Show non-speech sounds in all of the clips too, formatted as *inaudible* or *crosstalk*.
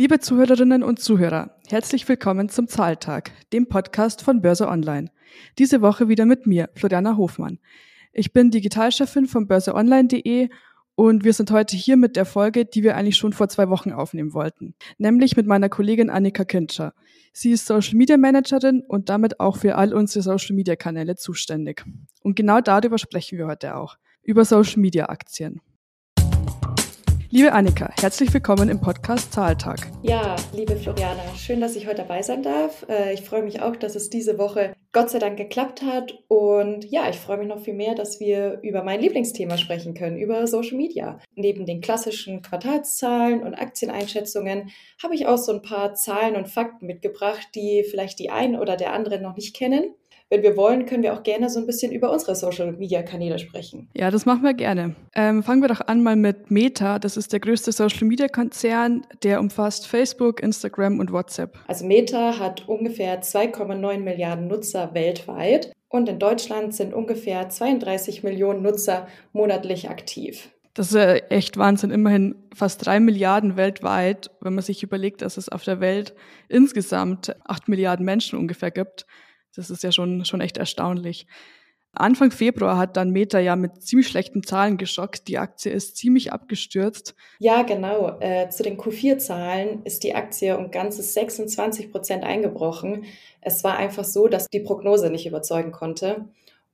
Liebe Zuhörerinnen und Zuhörer, herzlich willkommen zum Zahltag, dem Podcast von Börse Online. Diese Woche wieder mit mir, Floriana Hofmann. Ich bin Digitalchefin von börseonline.de und wir sind heute hier mit der Folge, die wir eigentlich schon vor zwei Wochen aufnehmen wollten, nämlich mit meiner Kollegin Annika Kintscher. Sie ist Social Media Managerin und damit auch für all unsere Social Media Kanäle zuständig. Und genau darüber sprechen wir heute auch, über Social Media Aktien. Liebe Annika, herzlich willkommen im Podcast Zahltag. Ja, liebe Floriana, schön, dass ich heute dabei sein darf. Äh, ich freue mich auch, dass es diese Woche Gott sei Dank geklappt hat. Und ja, ich freue mich noch viel mehr, dass wir über mein Lieblingsthema sprechen können, über Social Media. Neben den klassischen Quartalszahlen und Aktieneinschätzungen habe ich auch so ein paar Zahlen und Fakten mitgebracht, die vielleicht die einen oder der andere noch nicht kennen wenn wir wollen, können wir auch gerne so ein bisschen über unsere Social-Media-Kanäle sprechen. Ja, das machen wir gerne. Ähm, fangen wir doch an mal mit Meta. Das ist der größte Social-Media-Konzern, der umfasst Facebook, Instagram und WhatsApp. Also Meta hat ungefähr 2,9 Milliarden Nutzer weltweit und in Deutschland sind ungefähr 32 Millionen Nutzer monatlich aktiv. Das ist echt Wahnsinn. Immerhin fast drei Milliarden weltweit, wenn man sich überlegt, dass es auf der Welt insgesamt acht Milliarden Menschen ungefähr gibt. Das ist ja schon, schon echt erstaunlich. Anfang Februar hat dann Meta ja mit ziemlich schlechten Zahlen geschockt. Die Aktie ist ziemlich abgestürzt. Ja, genau. Äh, zu den Q4-Zahlen ist die Aktie um ganzes 26 Prozent eingebrochen. Es war einfach so, dass die Prognose nicht überzeugen konnte.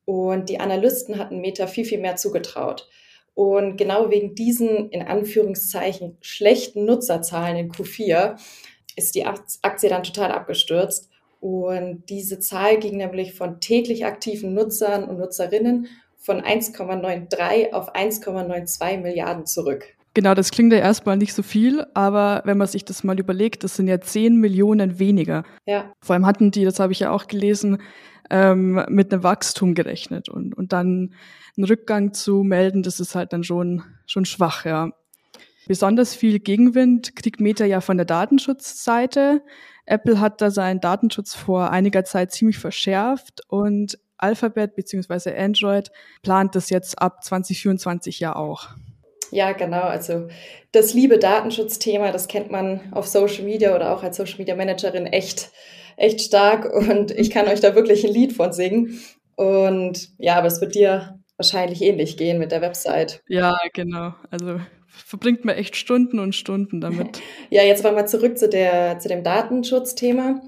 Und die Analysten hatten Meta viel, viel mehr zugetraut. Und genau wegen diesen, in Anführungszeichen, schlechten Nutzerzahlen in Q4 ist die Aktie dann total abgestürzt. Und diese Zahl ging nämlich von täglich aktiven Nutzern und Nutzerinnen von 1,93 auf 1,92 Milliarden zurück. Genau, das klingt ja erstmal nicht so viel, aber wenn man sich das mal überlegt, das sind ja 10 Millionen weniger. Ja. Vor allem hatten die, das habe ich ja auch gelesen, ähm, mit einem Wachstum gerechnet und, und dann einen Rückgang zu melden, das ist halt dann schon, schon schwach, ja. Besonders viel Gegenwind kriegt Meta ja von der Datenschutzseite. Apple hat da seinen Datenschutz vor einiger Zeit ziemlich verschärft und Alphabet bzw. Android plant das jetzt ab 2024 ja auch. Ja, genau. Also das liebe Datenschutzthema, das kennt man auf Social Media oder auch als Social Media Managerin echt, echt stark. Und ich kann euch da wirklich ein Lied von singen. Und ja, aber es wird dir wahrscheinlich ähnlich gehen mit der Website. Ja, genau. Also verbringt man echt Stunden und Stunden damit. *laughs* Ja, jetzt wollen wir zurück zu, der, zu dem Datenschutzthema.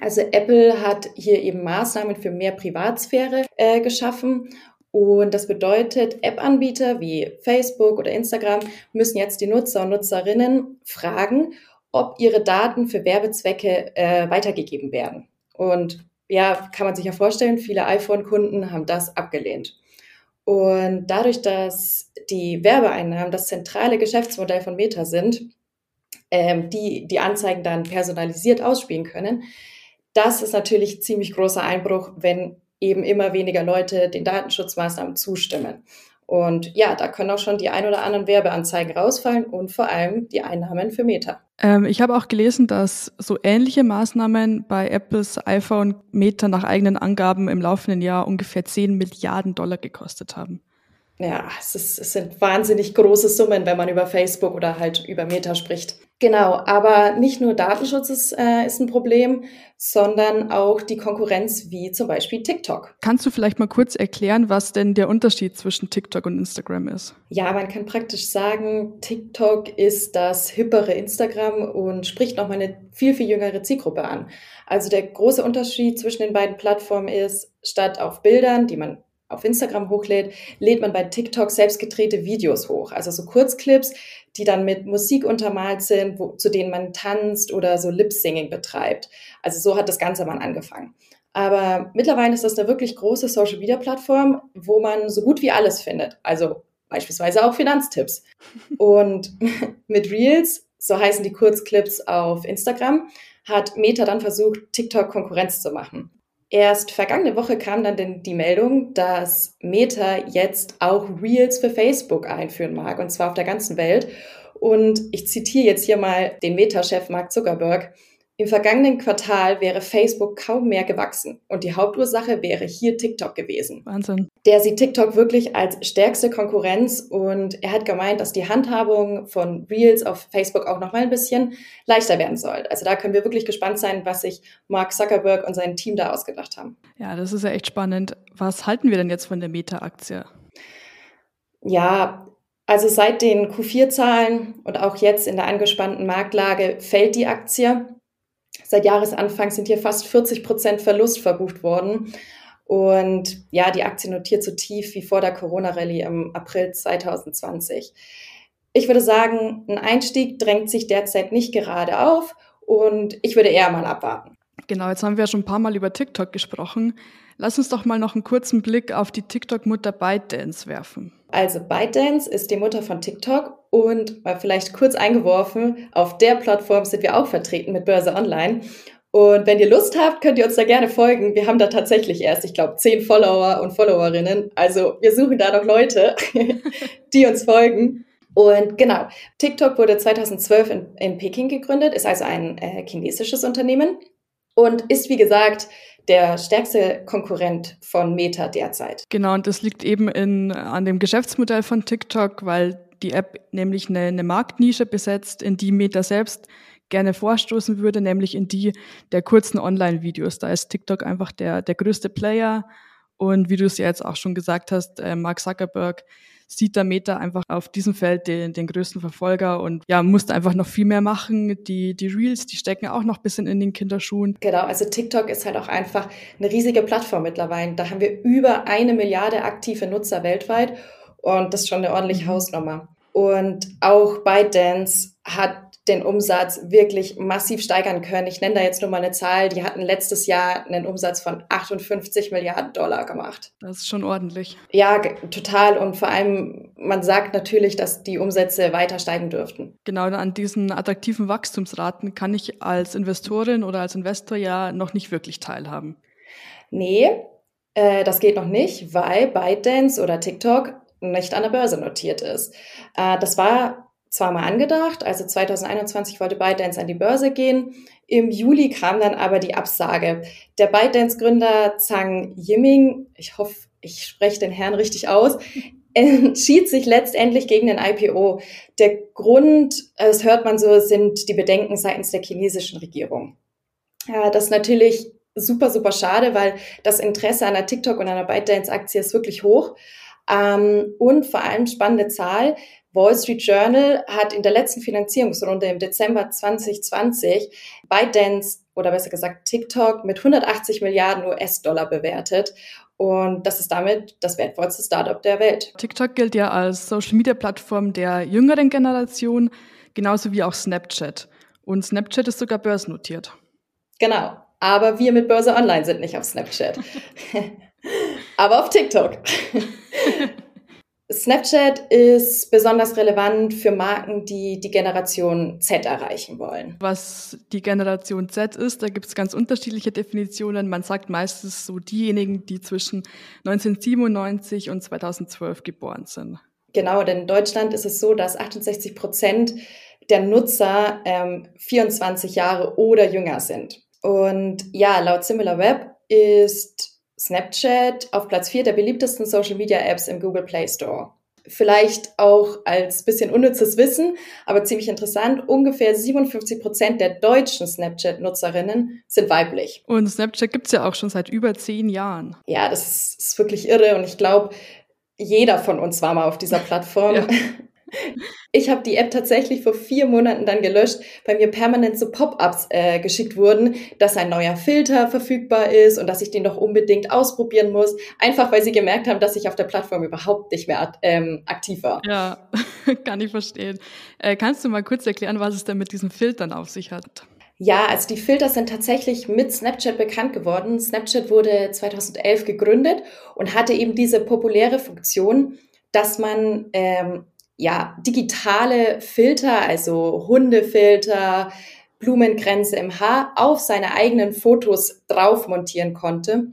Also Apple hat hier eben Maßnahmen für mehr Privatsphäre äh, geschaffen. Und das bedeutet, App-Anbieter wie Facebook oder Instagram müssen jetzt die Nutzer und Nutzerinnen fragen, ob ihre Daten für Werbezwecke äh, weitergegeben werden. Und ja, kann man sich ja vorstellen, viele iPhone-Kunden haben das abgelehnt. Und dadurch, dass die Werbeeinnahmen das zentrale Geschäftsmodell von Meta sind, ähm, die die Anzeigen dann personalisiert ausspielen können, das ist natürlich ziemlich großer Einbruch, wenn eben immer weniger Leute den Datenschutzmaßnahmen zustimmen. Und ja, da können auch schon die ein oder anderen Werbeanzeigen rausfallen und vor allem die Einnahmen für Meta. Ähm, ich habe auch gelesen, dass so ähnliche Maßnahmen bei Apples iPhone Meta nach eigenen Angaben im laufenden Jahr ungefähr 10 Milliarden Dollar gekostet haben ja, es, ist, es sind wahnsinnig große Summen, wenn man über Facebook oder halt über Meta spricht. Genau, aber nicht nur Datenschutz ist, äh, ist ein Problem, sondern auch die Konkurrenz wie zum Beispiel TikTok. Kannst du vielleicht mal kurz erklären, was denn der Unterschied zwischen TikTok und Instagram ist? Ja, man kann praktisch sagen, TikTok ist das hippere Instagram und spricht nochmal eine viel, viel jüngere Zielgruppe an. Also der große Unterschied zwischen den beiden Plattformen ist, statt auf Bildern, die man auf Instagram hochlädt, lädt man bei TikTok selbst gedrehte Videos hoch. Also so Kurzclips, die dann mit Musik untermalt sind, wo, zu denen man tanzt oder so Lip-Singing betreibt. Also so hat das Ganze mal angefangen. Aber mittlerweile ist das eine wirklich große Social-Media-Plattform, wo man so gut wie alles findet. Also beispielsweise auch Finanztipps. *laughs* Und *laughs* mit Reels, so heißen die Kurzclips auf Instagram, hat Meta dann versucht, TikTok Konkurrenz zu machen. Erst vergangene Woche kam dann die Meldung, dass Meta jetzt auch Reels für Facebook einführen mag, und zwar auf der ganzen Welt. Und ich zitiere jetzt hier mal den Meta-Chef Mark Zuckerberg. Im vergangenen Quartal wäre Facebook kaum mehr gewachsen und die Hauptursache wäre hier TikTok gewesen. Wahnsinn. Der sieht TikTok wirklich als stärkste Konkurrenz und er hat gemeint, dass die Handhabung von Reels auf Facebook auch noch mal ein bisschen leichter werden soll. Also da können wir wirklich gespannt sein, was sich Mark Zuckerberg und sein Team da ausgedacht haben. Ja, das ist ja echt spannend. Was halten wir denn jetzt von der Meta-Aktie? Ja, also seit den Q4-Zahlen und auch jetzt in der angespannten Marktlage fällt die Aktie. Seit Jahresanfang sind hier fast 40 Prozent Verlust verbucht worden. Und ja, die Aktie notiert so tief wie vor der Corona-Rallye im April 2020. Ich würde sagen, ein Einstieg drängt sich derzeit nicht gerade auf und ich würde eher mal abwarten. Genau, jetzt haben wir ja schon ein paar Mal über TikTok gesprochen. Lass uns doch mal noch einen kurzen Blick auf die TikTok-Mutter ByteDance werfen. Also ByteDance ist die Mutter von TikTok und mal vielleicht kurz eingeworfen, auf der Plattform sind wir auch vertreten mit Börse Online. Und wenn ihr Lust habt, könnt ihr uns da gerne folgen. Wir haben da tatsächlich erst, ich glaube, zehn Follower und Followerinnen. Also wir suchen da noch Leute, *laughs* die uns folgen. Und genau, TikTok wurde 2012 in, in Peking gegründet, ist also ein äh, chinesisches Unternehmen und ist, wie gesagt, der stärkste Konkurrent von Meta derzeit. Genau, und das liegt eben in, an dem Geschäftsmodell von TikTok, weil die App nämlich eine, eine Marktnische besetzt, in die Meta selbst gerne vorstoßen würde, nämlich in die der kurzen Online-Videos. Da ist TikTok einfach der, der größte Player. Und wie du es ja jetzt auch schon gesagt hast, äh, Mark Zuckerberg sieht da Meta einfach auf diesem Feld den, den größten Verfolger und ja, musste einfach noch viel mehr machen. Die, die Reels, die stecken auch noch ein bisschen in den Kinderschuhen. Genau, also TikTok ist halt auch einfach eine riesige Plattform mittlerweile. Da haben wir über eine Milliarde aktive Nutzer weltweit und das ist schon eine ordentliche mhm. Hausnummer. Und auch ByteDance hat den Umsatz wirklich massiv steigern können. Ich nenne da jetzt nur mal eine Zahl. Die hatten letztes Jahr einen Umsatz von 58 Milliarden Dollar gemacht. Das ist schon ordentlich. Ja, total. Und vor allem, man sagt natürlich, dass die Umsätze weiter steigen dürften. Genau, an diesen attraktiven Wachstumsraten kann ich als Investorin oder als Investor ja noch nicht wirklich teilhaben. Nee, äh, das geht noch nicht, weil ByteDance oder TikTok nicht an der Börse notiert ist. Äh, das war zwar mal angedacht, also 2021 wollte ByteDance an die Börse gehen. Im Juli kam dann aber die Absage. Der ByteDance-Gründer Zhang Yiming, ich hoffe, ich spreche den Herrn richtig aus, *laughs* entschied sich letztendlich gegen den IPO. Der Grund, das hört man so, sind die Bedenken seitens der chinesischen Regierung. Ja, das ist natürlich super, super schade, weil das Interesse an der TikTok und einer ByteDance-Aktie ist wirklich hoch. Ähm, und vor allem spannende Zahl, Wall Street Journal hat in der letzten Finanzierungsrunde im Dezember 2020 ByteDance oder besser gesagt TikTok mit 180 Milliarden US-Dollar bewertet. Und das ist damit das wertvollste Startup der Welt. TikTok gilt ja als Social-Media-Plattform der jüngeren Generation, genauso wie auch Snapchat. Und Snapchat ist sogar börsennotiert. Genau. Aber wir mit Börse Online sind nicht auf Snapchat. *laughs* Aber auf TikTok. Snapchat ist besonders relevant für Marken, die die Generation Z erreichen wollen. Was die Generation Z ist, da gibt es ganz unterschiedliche Definitionen. Man sagt meistens so diejenigen, die zwischen 1997 und 2012 geboren sind. Genau, denn in Deutschland ist es so, dass 68 Prozent der Nutzer ähm, 24 Jahre oder jünger sind. Und ja, laut SimilarWeb ist Snapchat auf Platz 4 der beliebtesten Social Media Apps im Google Play Store. Vielleicht auch als bisschen unnützes Wissen, aber ziemlich interessant. Ungefähr 57 Prozent der deutschen Snapchat-Nutzerinnen sind weiblich. Und Snapchat gibt es ja auch schon seit über zehn Jahren. Ja, das ist, ist wirklich irre und ich glaube, jeder von uns war mal auf dieser Plattform. Ja. *laughs* Ich habe die App tatsächlich vor vier Monaten dann gelöscht, weil mir permanent so Pop-ups äh, geschickt wurden, dass ein neuer Filter verfügbar ist und dass ich den doch unbedingt ausprobieren muss. Einfach weil sie gemerkt haben, dass ich auf der Plattform überhaupt nicht mehr ähm, aktiv war. Ja, *laughs* kann ich verstehen. Äh, kannst du mal kurz erklären, was es denn mit diesen Filtern auf sich hat? Ja, also die Filter sind tatsächlich mit Snapchat bekannt geworden. Snapchat wurde 2011 gegründet und hatte eben diese populäre Funktion, dass man ähm, ja, digitale Filter, also Hundefilter, Blumengrenze im Haar auf seine eigenen Fotos drauf montieren konnte.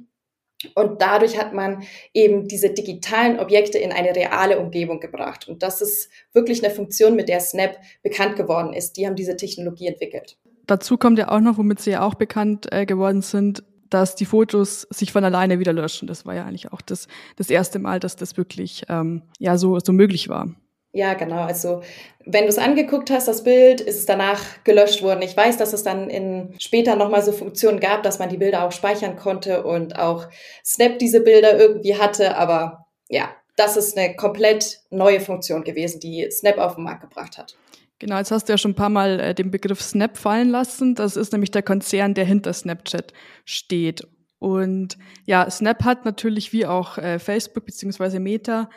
Und dadurch hat man eben diese digitalen Objekte in eine reale Umgebung gebracht. Und das ist wirklich eine Funktion, mit der Snap bekannt geworden ist. Die haben diese Technologie entwickelt. dazu kommt ja auch noch, womit sie ja auch bekannt äh, geworden sind, dass die Fotos sich von alleine wieder löschen. Das war ja eigentlich auch das, das erste Mal, dass das wirklich ähm, ja so, so möglich war. Ja, genau. Also wenn du es angeguckt hast, das Bild, ist es danach gelöscht worden. Ich weiß, dass es dann in später nochmal so Funktionen gab, dass man die Bilder auch speichern konnte und auch Snap diese Bilder irgendwie hatte. Aber ja, das ist eine komplett neue Funktion gewesen, die Snap auf den Markt gebracht hat. Genau, jetzt hast du ja schon ein paar Mal äh, den Begriff Snap fallen lassen. Das ist nämlich der Konzern, der hinter Snapchat steht. Und ja, Snap hat natürlich wie auch äh, Facebook beziehungsweise Meta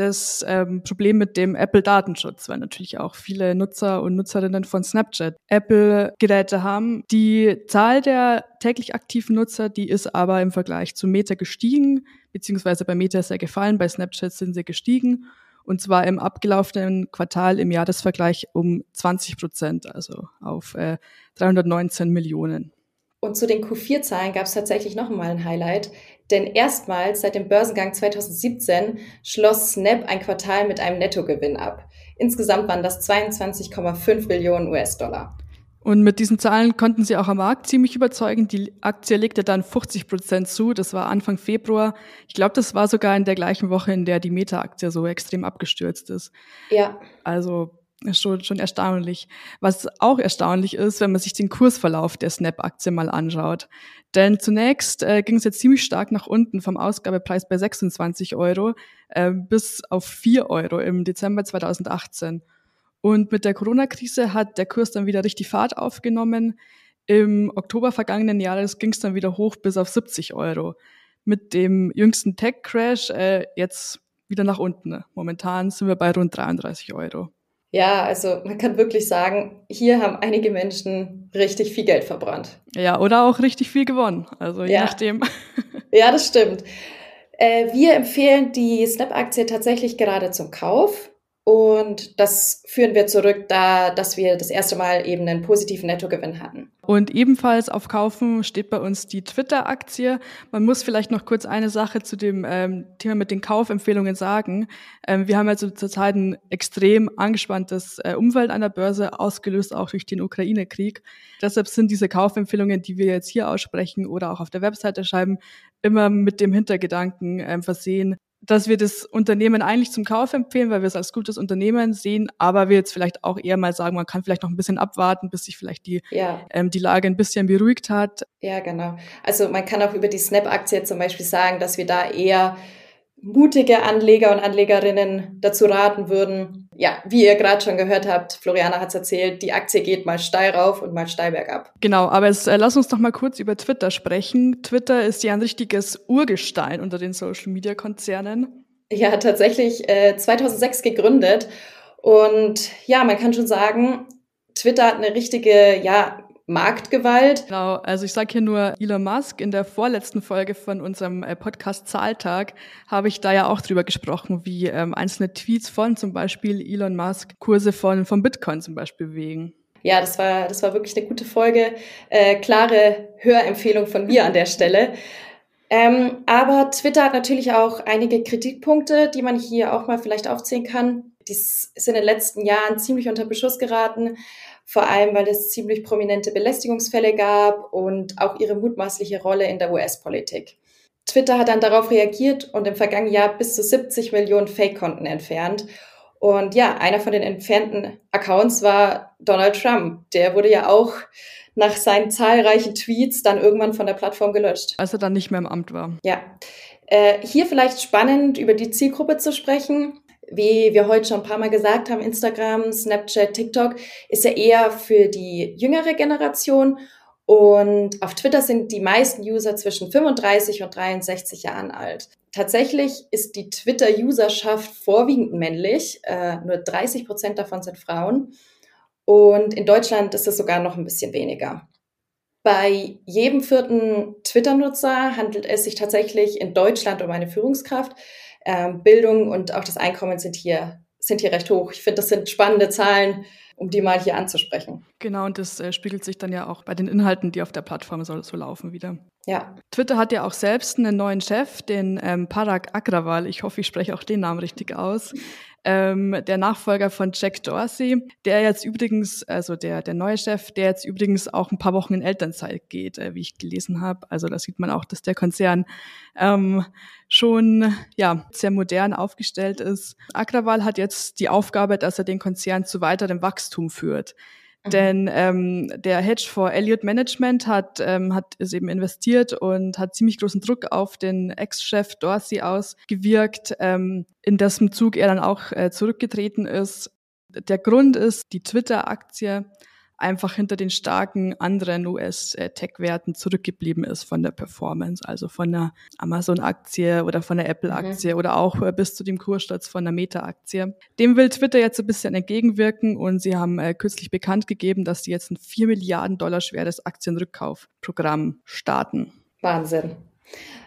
das ähm, Problem mit dem Apple-Datenschutz, weil natürlich auch viele Nutzer und Nutzerinnen von Snapchat Apple-Geräte haben. Die Zahl der täglich aktiven Nutzer, die ist aber im Vergleich zu Meta gestiegen, beziehungsweise bei Meta ist er gefallen, bei Snapchat sind sie gestiegen. Und zwar im abgelaufenen Quartal im Jahresvergleich um 20 Prozent, also auf äh, 319 Millionen. Und zu den Q4-Zahlen gab es tatsächlich noch einmal ein Highlight, denn erstmals seit dem Börsengang 2017 schloss Snap ein Quartal mit einem Nettogewinn ab. Insgesamt waren das 22,5 Billionen US-Dollar. Und mit diesen Zahlen konnten sie auch am Markt ziemlich überzeugen. Die Aktie legte dann 50 Prozent zu. Das war Anfang Februar. Ich glaube, das war sogar in der gleichen Woche, in der die Meta-Aktie so extrem abgestürzt ist. Ja. Also schon, schon erstaunlich. Was auch erstaunlich ist, wenn man sich den Kursverlauf der Snap-Aktie mal anschaut. Denn zunächst äh, ging es jetzt ziemlich stark nach unten vom Ausgabepreis bei 26 Euro äh, bis auf 4 Euro im Dezember 2018. Und mit der Corona-Krise hat der Kurs dann wieder richtig Fahrt aufgenommen. Im Oktober vergangenen Jahres ging es dann wieder hoch bis auf 70 Euro. Mit dem jüngsten Tech-Crash äh, jetzt wieder nach unten. Momentan sind wir bei rund 33 Euro. Ja, also man kann wirklich sagen, hier haben einige Menschen richtig viel Geld verbrannt. Ja, oder auch richtig viel gewonnen. Also je ja. nachdem. *laughs* Ja, das stimmt. Äh, wir empfehlen die Snap-Aktie tatsächlich gerade zum Kauf. Und das führen wir zurück, da, dass wir das erste Mal eben einen positiven Nettogewinn hatten. Und ebenfalls auf Kaufen steht bei uns die Twitter-Aktie. Man muss vielleicht noch kurz eine Sache zu dem ähm, Thema mit den Kaufempfehlungen sagen. Ähm, wir haben also zurzeit ein extrem angespanntes äh, Umfeld an der Börse, ausgelöst auch durch den Ukraine-Krieg. Deshalb sind diese Kaufempfehlungen, die wir jetzt hier aussprechen oder auch auf der Webseite schreiben, immer mit dem Hintergedanken ähm, versehen, dass wir das Unternehmen eigentlich zum Kauf empfehlen, weil wir es als gutes Unternehmen sehen, aber wir jetzt vielleicht auch eher mal sagen, man kann vielleicht noch ein bisschen abwarten, bis sich vielleicht die, ja. ähm, die Lage ein bisschen beruhigt hat. Ja, genau. Also man kann auch über die Snap-Aktie zum Beispiel sagen, dass wir da eher mutige Anleger und Anlegerinnen dazu raten würden, ja, wie ihr gerade schon gehört habt, Floriana hat es erzählt, die Aktie geht mal steil rauf und mal steil bergab. Genau, aber jetzt, äh, lass uns doch mal kurz über Twitter sprechen. Twitter ist ja ein richtiges Urgestein unter den Social-Media-Konzernen. Ja, tatsächlich äh, 2006 gegründet. Und ja, man kann schon sagen, Twitter hat eine richtige, ja, Marktgewalt. Genau, also ich sage hier nur Elon Musk. In der vorletzten Folge von unserem äh, Podcast Zahltag habe ich da ja auch drüber gesprochen, wie ähm, einzelne Tweets von zum Beispiel Elon Musk Kurse von, von Bitcoin zum Beispiel bewegen. Ja, das war, das war wirklich eine gute Folge. Äh, klare Hörempfehlung von mir an der Stelle. Ähm, aber Twitter hat natürlich auch einige Kritikpunkte, die man hier auch mal vielleicht aufzählen kann. Die ist in den letzten Jahren ziemlich unter Beschuss geraten vor allem weil es ziemlich prominente Belästigungsfälle gab und auch ihre mutmaßliche Rolle in der US-Politik. Twitter hat dann darauf reagiert und im vergangenen Jahr bis zu 70 Millionen Fake-Konten entfernt. Und ja, einer von den entfernten Accounts war Donald Trump. Der wurde ja auch nach seinen zahlreichen Tweets dann irgendwann von der Plattform gelöscht. Als er dann nicht mehr im Amt war. Ja. Äh, hier vielleicht spannend, über die Zielgruppe zu sprechen wie wir heute schon ein paar Mal gesagt haben, Instagram, Snapchat, TikTok ist ja eher für die jüngere Generation. Und auf Twitter sind die meisten User zwischen 35 und 63 Jahren alt. Tatsächlich ist die Twitter-Userschaft vorwiegend männlich. Äh, nur 30 Prozent davon sind Frauen. Und in Deutschland ist es sogar noch ein bisschen weniger. Bei jedem vierten Twitter-Nutzer handelt es sich tatsächlich in Deutschland um eine Führungskraft. Ähm, Bildung und auch das Einkommen sind hier, sind hier recht hoch. Ich finde, das sind spannende Zahlen um die mal hier anzusprechen. Genau, und das äh, spiegelt sich dann ja auch bei den Inhalten, die auf der Plattform so, so laufen, wieder. Ja. Twitter hat ja auch selbst einen neuen Chef, den ähm, Parag Agrawal. Ich hoffe, ich spreche auch den Namen richtig aus ähm, der Nachfolger von Jack Dorsey, der jetzt übrigens, also der, der neue Chef, der jetzt übrigens auch ein paar Wochen in Elternzeit geht, äh, wie ich gelesen habe. Also da sieht man auch, dass der Konzern ähm, schon ja sehr modern aufgestellt ist. Agrawal hat jetzt die Aufgabe, dass er den Konzern zu weiterem Wachstum führt. Mhm. Denn ähm, der Hedgefonds Elliott Management hat, ähm, hat es eben investiert und hat ziemlich großen Druck auf den Ex-Chef Dorsey ausgewirkt, ähm, in dessen Zug er dann auch äh, zurückgetreten ist. Der Grund ist, die Twitter-Aktie einfach hinter den starken anderen US-Tech-Werten zurückgeblieben ist von der Performance, also von der Amazon-Aktie oder von der Apple-Aktie mhm. oder auch äh, bis zu dem Kurssturz von der Meta-Aktie. Dem will Twitter jetzt ein bisschen entgegenwirken und sie haben äh, kürzlich bekannt gegeben, dass sie jetzt ein 4 Milliarden Dollar schweres Aktienrückkaufprogramm starten. Wahnsinn.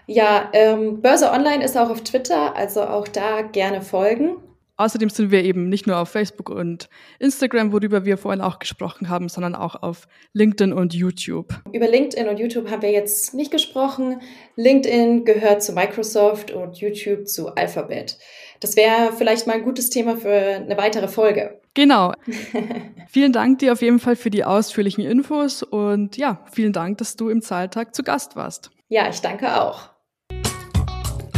Ja, ähm, Börse Online ist auch auf Twitter, also auch da gerne folgen. Außerdem sind wir eben nicht nur auf Facebook und Instagram, worüber wir vorhin auch gesprochen haben, sondern auch auf LinkedIn und YouTube. Über LinkedIn und YouTube haben wir jetzt nicht gesprochen. LinkedIn gehört zu Microsoft und YouTube zu Alphabet. Das wäre vielleicht mal ein gutes Thema für eine weitere Folge. Genau. *laughs* vielen Dank dir auf jeden Fall für die ausführlichen Infos und ja, vielen Dank, dass du im Zahltag zu Gast warst. Ja, ich danke auch.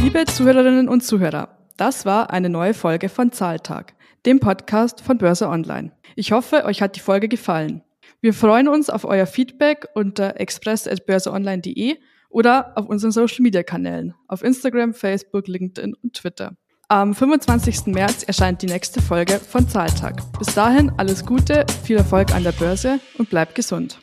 Liebe Zuhörerinnen und Zuhörer, das war eine neue Folge von Zahltag, dem Podcast von Börse Online. Ich hoffe, euch hat die Folge gefallen. Wir freuen uns auf euer Feedback unter express.börseonline.de oder auf unseren Social Media Kanälen auf Instagram, Facebook, LinkedIn und Twitter. Am 25. März erscheint die nächste Folge von Zahltag. Bis dahin alles Gute, viel Erfolg an der Börse und bleibt gesund.